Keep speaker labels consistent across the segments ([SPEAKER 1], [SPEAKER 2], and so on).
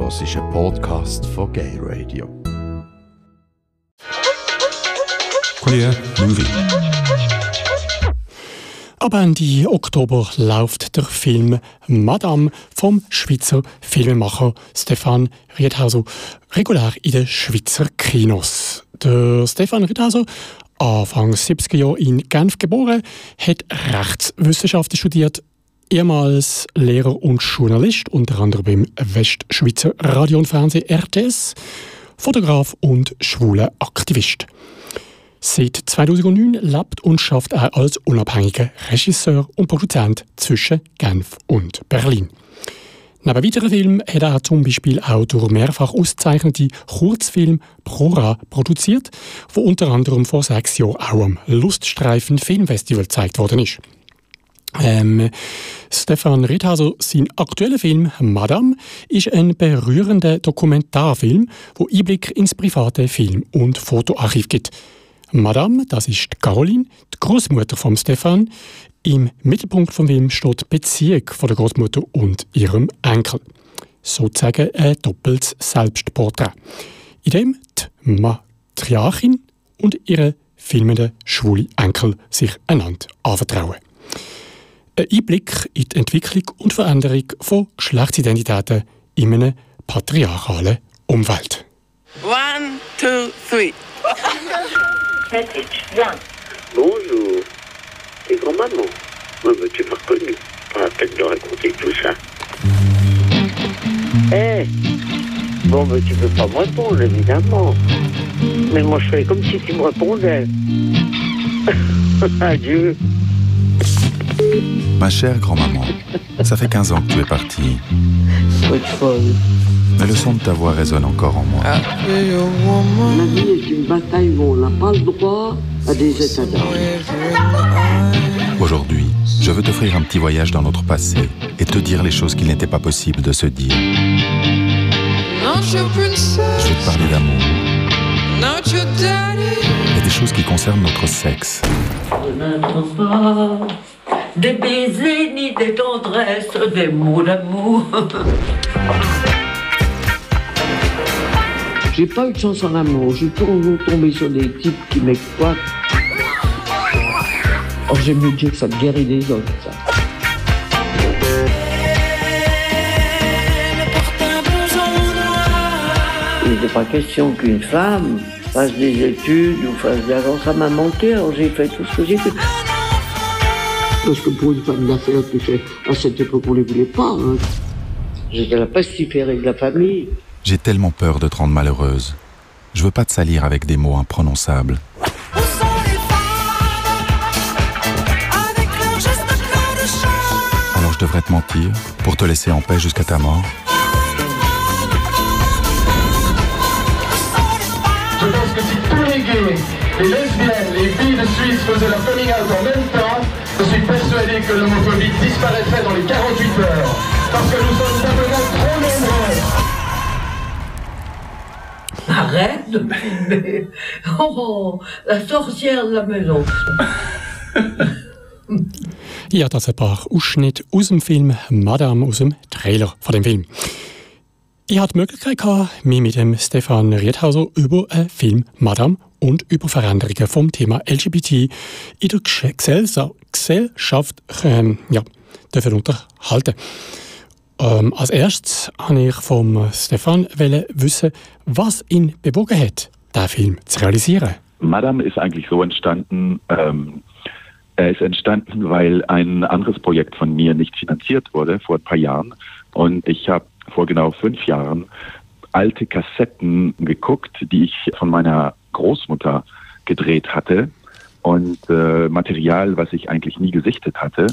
[SPEAKER 1] hörst einen Podcast von Gay Radio.
[SPEAKER 2] Queer Movie.
[SPEAKER 3] Ab Ende Oktober läuft der Film Madame vom Schweizer Filmemacher Stefan Riedhauser regulär in den Schweizer Kinos. Der Stefan Riedhauser, Anfang 70er Jahre in Genf geboren, hat Rechtswissenschaften studiert, ehemals Lehrer und Journalist, unter anderem beim Westschweizer Radio und Fernsehen RTS, Fotograf und schwuler Aktivist. Seit 2009 lebt und schafft er als unabhängiger Regisseur und Produzent zwischen Genf und Berlin. Neben weiteren Filmen hat er zum Beispiel auch durch mehrfach ausgezeichnete Kurzfilm Prora produziert, wo unter anderem vor sechs Jahren auch am Luststreifen Filmfestival gezeigt worden ist. Ähm, Stefan Riedhauser, sein aktueller Film Madame ist ein berührender Dokumentarfilm, wo Einblick ins private Film- und Fotoarchiv gibt. Madame, das ist Caroline, die Großmutter von Stefan. Im Mittelpunkt vom Film steht die Beziehung von der Großmutter und ihrem Enkel. Sozusagen ein doppeltes Selbstporträt, in dem die Matriarchin und ihre filmende schwule Enkel sich einander anvertrauen. Ein Einblick in die Entwicklung und Veränderung von Geschlechtsidentitäten in einem patriarchalen Umfeld.
[SPEAKER 4] One, two, three.
[SPEAKER 5] Bonjour. C'est grand-maman. Mais tu m'as reconnu. Pas la peine de raconter tout ça. Eh Bon, mais tu peux pas me répondre, évidemment. Mais moi, je fais comme si tu me répondais. Adieu.
[SPEAKER 2] Ma chère grand-maman, ça fait 15 ans que tu es partie, mais le son de ta voix résonne encore en moi.
[SPEAKER 5] La vie est une bataille où on n'a pas le droit à des états d'âme.
[SPEAKER 2] Aujourd'hui, je veux t'offrir un petit voyage dans notre passé et te dire les choses qu'il n'était pas possible de se dire. Je vais te parler d'amour et des choses qui concernent notre sexe.
[SPEAKER 5] Je des baisers ni des tendresses, des mots d'amour. J'ai pas eu de chance en amour. J'ai toujours tombé sur des types qui m'exploitent. Oh, j'aime mieux dire que ça te guérit des autres, ça. Il n'était pas question qu'une femme fasse des études ou fasse de l'avance à m'a manqué, alors j'ai fait tout ce que j'ai fait. Parce que pour une femme d'affaires, tu sais, à cette époque, on ne les voulait pas. hein. J'étais la pestiférée de la famille.
[SPEAKER 2] J'ai tellement peur de te rendre malheureuse. Je veux pas te salir avec des mots imprononçables. Alors je devrais te mentir pour te laisser en paix jusqu'à ta mort.
[SPEAKER 6] Je pense que si tous les gays, les lesbiennes, les filles de Suisse faisaient leur coming out en même temps, je suis persuadé que l'homophobie disparaîtrait dans les 48 heures. Parce que nous sommes simplement trop nombreux.
[SPEAKER 5] Arrête de. Oh, la sorcière de la maison.
[SPEAKER 3] Ja, das ein paar Ausschnitte aus dem Film Madame, aus dem Trailer von dem Film. Ich hatte die Möglichkeit, mich mit dem Stefan Riedhauser über den Film Madame und über Veränderungen vom Thema LGBT in der Gesellschaft ähm, ja, dürfen unterhalten. Ähm, als erstes wollte ich vom Stefan wissen, was ihn bewogen hat, diesen Film zu realisieren.
[SPEAKER 7] Madame ist eigentlich so entstanden, ähm, er ist entstanden, weil ein anderes Projekt von mir nicht finanziert wurde vor ein paar Jahren. Und ich habe vor genau fünf Jahren alte Kassetten geguckt, die ich von meiner Großmutter gedreht hatte und äh, Material, was ich eigentlich nie gesichtet hatte.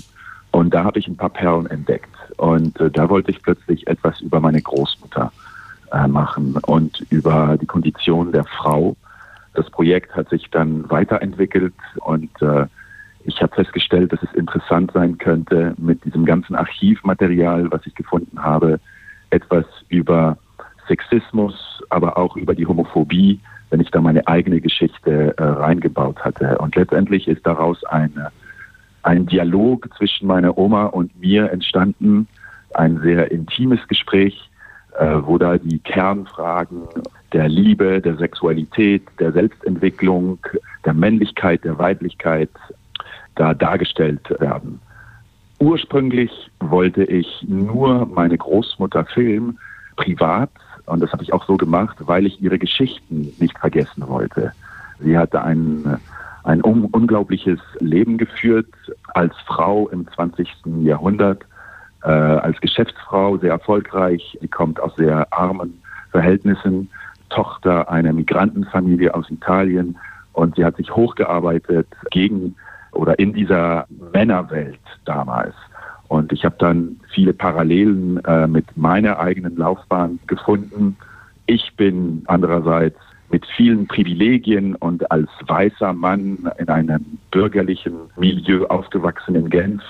[SPEAKER 7] Und da habe ich ein paar Perlen entdeckt. Und äh, da wollte ich plötzlich etwas über meine Großmutter äh, machen und über die Kondition der Frau. Das Projekt hat sich dann weiterentwickelt und äh, ich habe festgestellt, dass es interessant sein könnte, mit diesem ganzen Archivmaterial, was ich gefunden habe, etwas über Sexismus, aber auch über die Homophobie, wenn ich da meine eigene Geschichte äh, reingebaut hatte. Und letztendlich ist daraus eine, ein Dialog zwischen meiner Oma und mir entstanden, ein sehr intimes Gespräch, äh, wo da die Kernfragen der Liebe, der Sexualität, der Selbstentwicklung, der Männlichkeit, der Weiblichkeit da dargestellt werden. Ursprünglich wollte ich nur meine Großmutter filmen, privat, und das habe ich auch so gemacht, weil ich ihre Geschichten nicht vergessen wollte. Sie hatte ein, ein un unglaubliches Leben geführt als Frau im 20. Jahrhundert, äh, als Geschäftsfrau sehr erfolgreich. Sie kommt aus sehr armen Verhältnissen, Tochter einer Migrantenfamilie aus Italien und sie hat sich hochgearbeitet gegen oder in dieser Männerwelt damals. Und ich habe dann viele Parallelen äh, mit meiner eigenen Laufbahn gefunden. Ich bin andererseits mit vielen Privilegien und als weißer Mann in einem bürgerlichen Milieu aufgewachsen in Genf,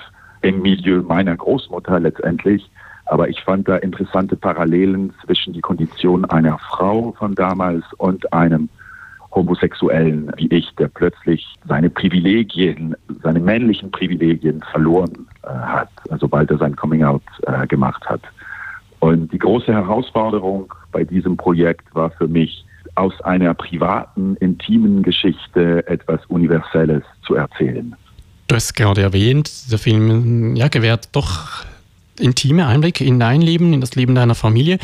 [SPEAKER 7] im Milieu meiner Großmutter letztendlich. Aber ich fand da interessante Parallelen zwischen die Kondition einer Frau von damals und einem Homosexuellen wie ich, der plötzlich seine Privilegien, seine männlichen Privilegien verloren äh, hat, sobald er sein Coming-out äh, gemacht hat. Und die große Herausforderung bei diesem Projekt war für mich, aus einer privaten, intimen Geschichte etwas Universelles zu erzählen.
[SPEAKER 3] Du hast gerade erwähnt, der Film ja, gewährt doch intime Einblicke in dein Leben, in das Leben deiner Familie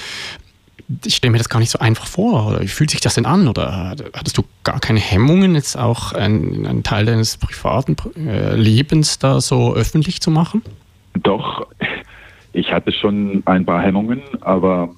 [SPEAKER 3] ich stelle mir das gar nicht so einfach vor. Oder wie fühlt sich das denn an? Oder hattest du gar keine Hemmungen, jetzt auch einen, einen Teil deines privaten äh, Lebens da so öffentlich zu machen?
[SPEAKER 7] Doch, ich hatte schon ein paar Hemmungen, aber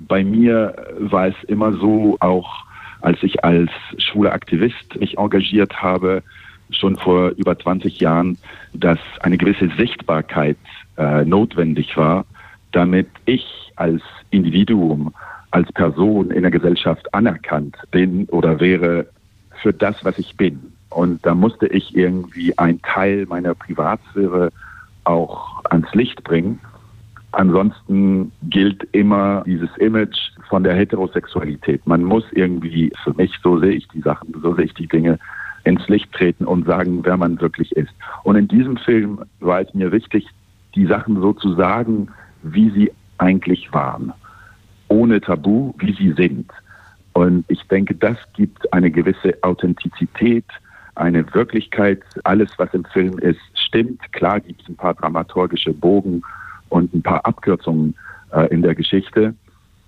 [SPEAKER 7] bei mir war es immer so, auch als ich als schwuler Aktivist mich engagiert habe, schon vor über 20 Jahren, dass eine gewisse Sichtbarkeit äh, notwendig war, damit ich als Individuum, als Person in der Gesellschaft anerkannt bin oder wäre für das, was ich bin. Und da musste ich irgendwie einen Teil meiner Privatsphäre auch ans Licht bringen. Ansonsten gilt immer dieses Image von der Heterosexualität. Man muss irgendwie, für mich, so sehe ich die Sachen, so sehe ich die Dinge, ins Licht treten und sagen, wer man wirklich ist. Und in diesem Film war es mir wichtig, die Sachen so zu sagen, wie sie eigentlich waren, ohne Tabu, wie sie sind. Und ich denke, das gibt eine gewisse Authentizität, eine Wirklichkeit. Alles, was im Film ist, stimmt. Klar gibt es ein paar dramaturgische Bogen und ein paar Abkürzungen äh, in der Geschichte.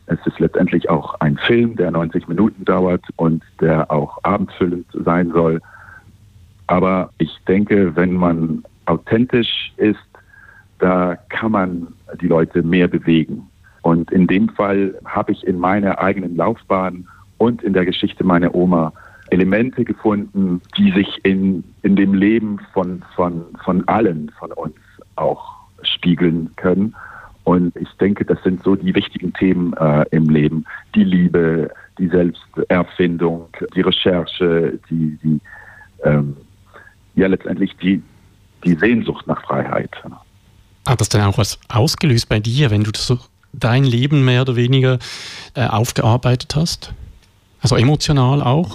[SPEAKER 7] Es ist letztendlich auch ein Film, der 90 Minuten dauert und der auch abendfüllend sein soll. Aber ich denke, wenn man authentisch ist, da kann man die Leute mehr bewegen. Und in dem Fall habe ich in meiner eigenen Laufbahn und in der Geschichte meiner Oma Elemente gefunden, die sich in, in dem Leben von, von, von allen von uns auch spiegeln können. Und ich denke, das sind so die wichtigen Themen äh, im Leben. Die Liebe, die Selbsterfindung, die Recherche, die, die ähm, ja letztendlich die, die Sehnsucht nach Freiheit.
[SPEAKER 3] Hat das denn auch was ausgelöst bei dir, wenn du so dein Leben mehr oder weniger äh, aufgearbeitet hast? Also emotional auch?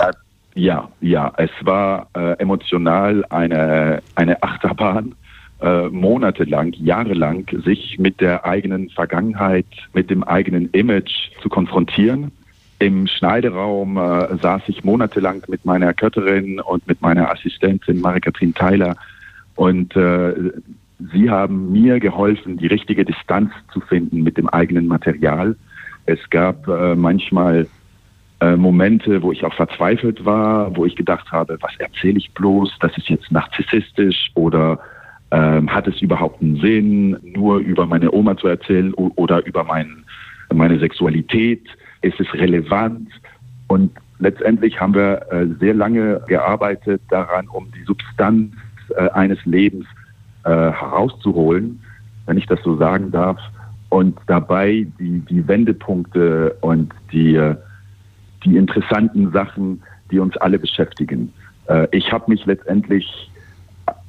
[SPEAKER 7] Ja, ja, es war äh, emotional eine, eine Achterbahn, äh, monatelang, jahrelang sich mit der eigenen Vergangenheit, mit dem eigenen Image zu konfrontieren. Im Schneideraum äh, saß ich monatelang mit meiner Kötterin und mit meiner Assistentin Marie-Kathrin Theiler und äh, Sie haben mir geholfen, die richtige Distanz zu finden mit dem eigenen Material. Es gab äh, manchmal äh, Momente, wo ich auch verzweifelt war, wo ich gedacht habe, was erzähle ich bloß? Das ist jetzt narzisstisch oder ähm, hat es überhaupt einen Sinn, nur über meine Oma zu erzählen oder über mein, meine Sexualität? Ist es relevant? Und letztendlich haben wir äh, sehr lange gearbeitet daran, um die Substanz äh, eines Lebens äh, herauszuholen, wenn ich das so sagen darf, und dabei die, die Wendepunkte und die, äh, die interessanten Sachen, die uns alle beschäftigen. Äh, ich habe mich letztendlich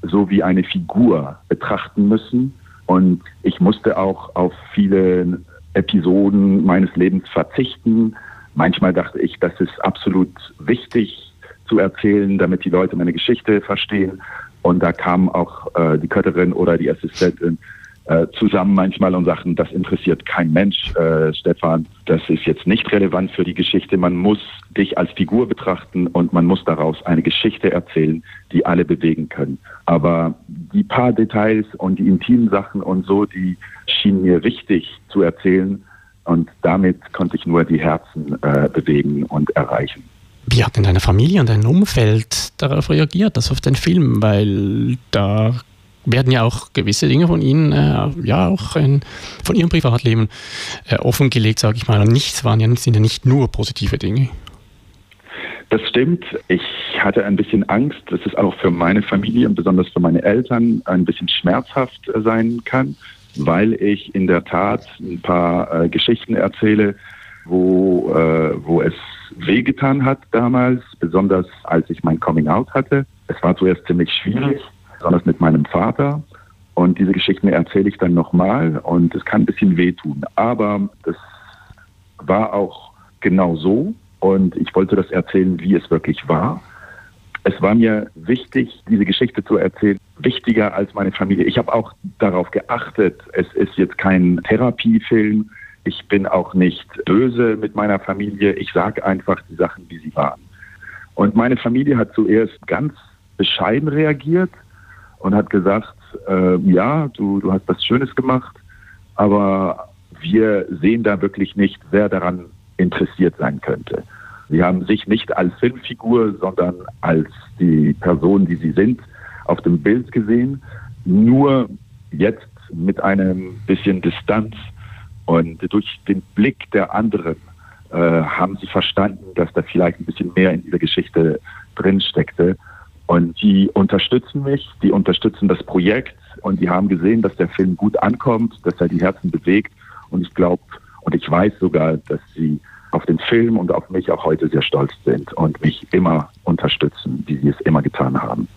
[SPEAKER 7] so wie eine Figur betrachten müssen und ich musste auch auf viele Episoden meines Lebens verzichten. Manchmal dachte ich, das ist absolut wichtig zu erzählen, damit die Leute meine Geschichte verstehen. Und da kam auch äh, die Kötterin oder die Assistentin äh, zusammen manchmal und sagen, das interessiert kein Mensch, äh, Stefan, das ist jetzt nicht relevant für die Geschichte. Man muss dich als Figur betrachten und man muss daraus eine Geschichte erzählen, die alle bewegen können. Aber die paar Details und die intimen Sachen und so, die schienen mir wichtig zu erzählen und damit konnte ich nur die Herzen äh, bewegen und erreichen.
[SPEAKER 3] Wie hat denn deine Familie und dein Umfeld darauf reagiert, das auf den Film? Weil da werden ja auch gewisse Dinge von Ihnen, äh, ja auch in, von Ihrem Privatleben äh, offengelegt, sage ich mal. Und nichts waren ja, sind ja nicht nur positive Dinge.
[SPEAKER 7] Das stimmt. Ich hatte ein bisschen Angst, dass es auch für meine Familie und besonders für meine Eltern ein bisschen schmerzhaft äh, sein kann, weil ich in der Tat ein paar äh, Geschichten erzähle, wo, äh, wo es wehgetan hat damals, besonders als ich mein Coming Out hatte. Es war zuerst ziemlich schwierig besonders mit meinem Vater. Und diese Geschichten erzähle ich dann nochmal und es kann ein bisschen wehtun. Aber das war auch genau so und ich wollte das erzählen, wie es wirklich war. Es war mir wichtig, diese Geschichte zu erzählen, wichtiger als meine Familie. Ich habe auch darauf geachtet, es ist jetzt kein Therapiefilm. Ich bin auch nicht böse mit meiner Familie. Ich sage einfach die Sachen, wie sie waren. Und meine Familie hat zuerst ganz bescheiden reagiert und hat gesagt, äh, ja, du, du hast was Schönes gemacht, aber wir sehen da wirklich nicht, wer daran interessiert sein könnte. Sie haben sich nicht als Filmfigur, sondern als die Person, die sie sind, auf dem Bild gesehen. Nur jetzt mit einem bisschen Distanz und durch den Blick der anderen äh, haben sie verstanden, dass da vielleicht ein bisschen mehr in dieser Geschichte drin steckte. Und die unterstützen mich, die unterstützen das Projekt und die haben gesehen, dass der Film gut ankommt, dass er die Herzen bewegt. Und ich glaube und ich weiß sogar, dass sie auf den Film und auf mich auch heute sehr stolz sind und mich immer unterstützen, wie sie es immer getan haben.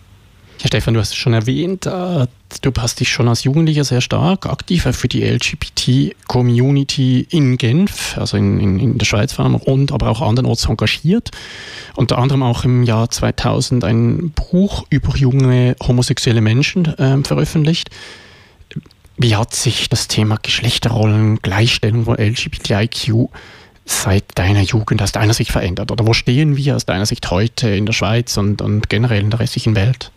[SPEAKER 3] Ja, Stefan, du hast es schon erwähnt, äh, du hast dich schon als Jugendlicher sehr stark aktiv für die LGBT-Community in Genf, also in, in, in der Schweiz vor allem, und aber auch andernorts engagiert. Unter anderem auch im Jahr 2000 ein Buch über junge homosexuelle Menschen äh, veröffentlicht. Wie hat sich das Thema Geschlechterrollen, Gleichstellung von LGBTIQ seit deiner Jugend aus deiner Sicht verändert? Oder wo stehen wir aus deiner Sicht heute in der Schweiz und, und generell in der restlichen Welt?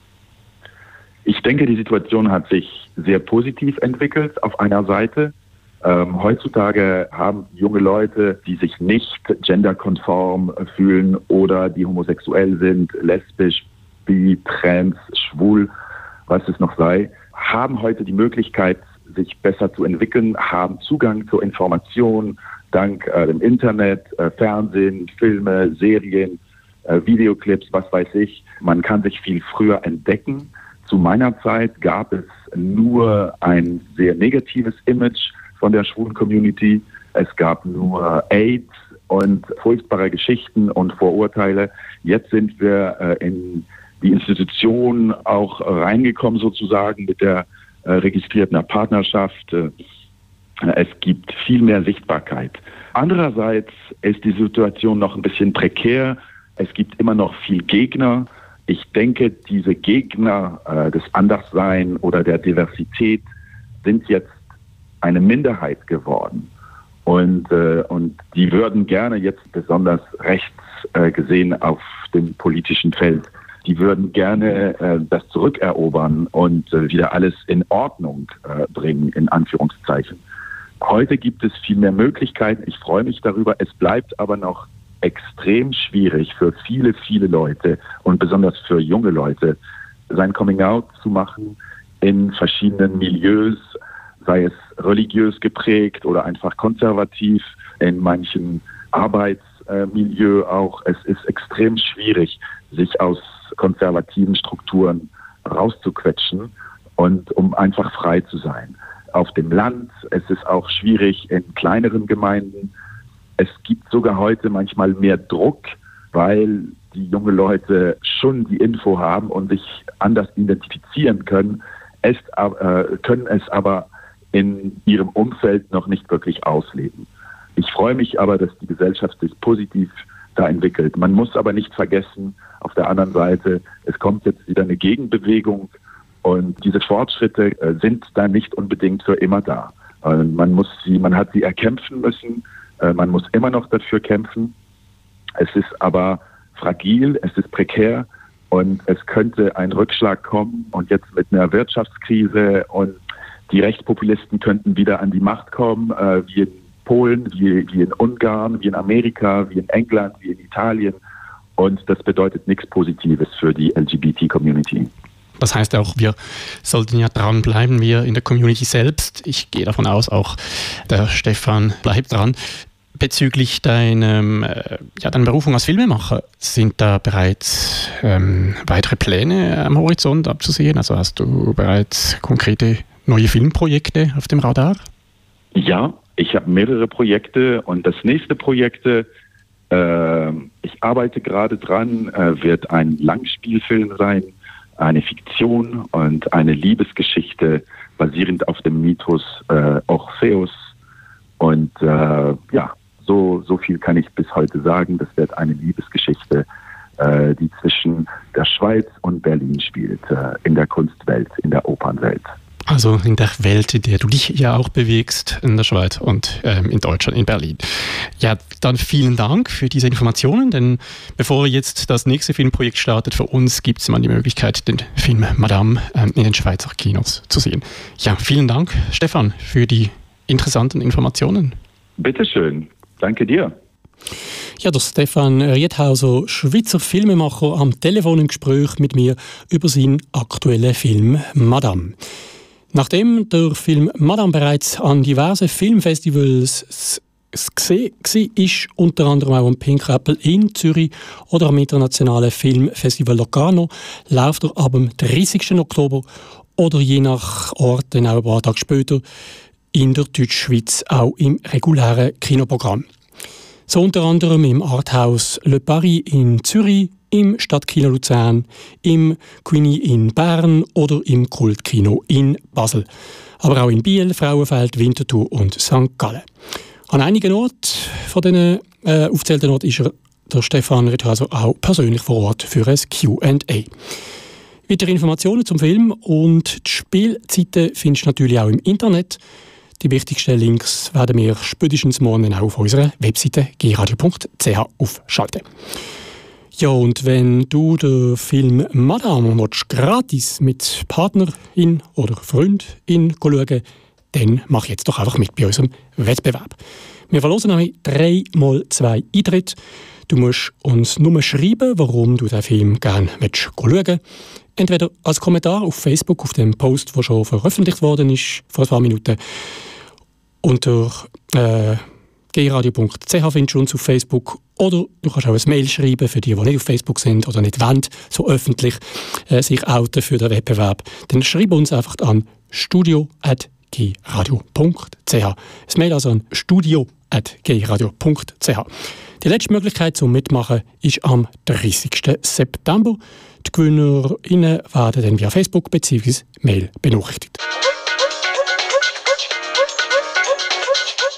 [SPEAKER 7] Ich denke, die Situation hat sich sehr positiv entwickelt auf einer Seite. Ähm, heutzutage haben junge Leute, die sich nicht genderkonform fühlen oder die homosexuell sind, lesbisch, bi, trans, schwul, was es noch sei, haben heute die Möglichkeit, sich besser zu entwickeln, haben Zugang zur Information dank äh, dem Internet, äh, Fernsehen, Filme, Serien, äh, Videoclips, was weiß ich. Man kann sich viel früher entdecken zu meiner Zeit gab es nur ein sehr negatives Image von der schwulen Community. Es gab nur AIDS und furchtbare Geschichten und Vorurteile. Jetzt sind wir äh, in die Institution auch reingekommen sozusagen mit der äh, registrierten Partnerschaft. Äh, es gibt viel mehr Sichtbarkeit. Andererseits ist die Situation noch ein bisschen prekär. Es gibt immer noch viel Gegner ich denke, diese Gegner äh, des Anderssein oder der Diversität sind jetzt eine Minderheit geworden. Und, äh, und die würden gerne jetzt besonders rechts äh, gesehen auf dem politischen Feld, die würden gerne äh, das zurückerobern und äh, wieder alles in Ordnung äh, bringen, in Anführungszeichen. Heute gibt es viel mehr Möglichkeiten. Ich freue mich darüber. Es bleibt aber noch extrem schwierig für viele, viele Leute und besonders für junge Leute, sein Coming Out zu machen in verschiedenen Milieus, sei es religiös geprägt oder einfach konservativ, in manchen Arbeitsmilieu auch. Es ist extrem schwierig, sich aus konservativen Strukturen rauszuquetschen und um einfach frei zu sein. Auf dem Land, es ist auch schwierig in kleineren Gemeinden, es gibt sogar heute manchmal mehr Druck, weil die junge Leute schon die Info haben und sich anders identifizieren können, es, äh, können es aber in ihrem Umfeld noch nicht wirklich ausleben. Ich freue mich aber, dass die Gesellschaft sich positiv da entwickelt. Man muss aber nicht vergessen, auf der anderen Seite, es kommt jetzt wieder eine Gegenbewegung Und diese Fortschritte äh, sind dann nicht unbedingt für immer da. Man muss sie, man hat sie erkämpfen müssen. Äh, man muss immer noch dafür kämpfen. Es ist aber fragil, es ist prekär und es könnte ein Rückschlag kommen. Und jetzt mit einer Wirtschaftskrise und die Rechtspopulisten könnten wieder an die Macht kommen, äh, wie in Polen, wie, wie in Ungarn, wie in Amerika, wie in England, wie in Italien. Und das bedeutet nichts Positives für die LGBT-Community.
[SPEAKER 3] Das heißt auch, wir sollten ja dranbleiben, wir in der Community selbst. Ich gehe davon aus, auch der Stefan bleibt dran. Bezüglich deinem, äh, ja, deiner Berufung als Filmemacher, sind da bereits ähm, weitere Pläne am Horizont abzusehen? Also hast du bereits konkrete neue Filmprojekte auf dem Radar?
[SPEAKER 7] Ja, ich habe mehrere Projekte und das nächste Projekt, äh, ich arbeite gerade dran, äh, wird ein Langspielfilm sein, eine Fiktion und eine Liebesgeschichte basierend auf dem Mythos äh, Orpheus. Und äh, ja, so, so viel kann ich bis heute sagen. Das wird eine Liebesgeschichte, äh, die zwischen der Schweiz und Berlin spielt, äh, in der Kunstwelt, in der Opernwelt.
[SPEAKER 3] Also in der Welt, in der du dich ja auch bewegst, in der Schweiz und ähm, in Deutschland, in Berlin. Ja, dann vielen Dank für diese Informationen, denn bevor jetzt das nächste Filmprojekt startet, für uns gibt es mal die Möglichkeit, den Film Madame ähm, in den Schweizer Kinos zu sehen. Ja, vielen Dank, Stefan, für die interessanten Informationen.
[SPEAKER 7] Bitteschön. Danke dir.
[SPEAKER 3] Ja, der Stefan Riedhauser, Schweizer Filmemacher, am Telefon im Gespräch mit mir über seinen aktuellen Film Madame. Nachdem der Film Madame bereits an diversen Filmfestivals gesehen war, unter anderem auch am Pink Apple in Zürich oder am internationalen Filmfestival Locarno, läuft er ab dem 30. Oktober oder je nach Ort dann auch ein paar Tage später in der Deutschschweiz auch im regulären Kinoprogramm. So unter anderem im Arthouse Le Paris in Zürich, im Stadtkino Luzern, im Queenie in Bern oder im Kultkino in Basel. Aber auch in Biel, Frauenfeld, Winterthur und St. Gallen. An einigen Orten von diesen äh, aufzählten Orten ist er, der Stefan Rithaser auch persönlich vor Ort für ein Q&A. Weitere Informationen zum Film und die Spielzeiten findest du natürlich auch im Internet. Die wichtigsten Links werden wir spätestens morgen auch auf unserer Webseite gradio.ch aufschalten. Ja, und wenn du den Film Madame willst, gratis mit Partnerin oder Freundin schauen dann mach jetzt doch einfach mit bei unserem Wettbewerb. Wir verlosen dreimal zwei Eintritte. Du musst uns nur schreiben, warum du den Film gerne schauen willst. Entweder als Kommentar auf Facebook, auf dem Post, der schon veröffentlicht worden ist, vor ein paar Minuten, unter äh, gradio.ch findest du uns auf Facebook oder du kannst auch ein Mail schreiben für die, die nicht auf Facebook sind oder nicht wollen, so öffentlich äh, sich outen für den Wettbewerb. Dann schreib uns einfach an studio.gradio.ch. Das Mail also an studio.gradio.ch. Die letzte Möglichkeit zum Mitmachen ist am 30. September. Die GewinnerInnen werden dann via Facebook bzw. Mail benachrichtigt.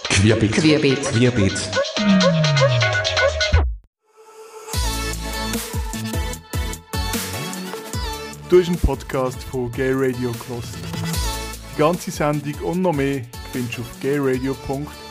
[SPEAKER 1] Querbeet.
[SPEAKER 8] Querbeet.
[SPEAKER 1] Querbeet.
[SPEAKER 9] Du hast einen Podcast von Gay Radio Kloster. Die ganze Sendung und noch mehr findest du auf gayradio.lgbt.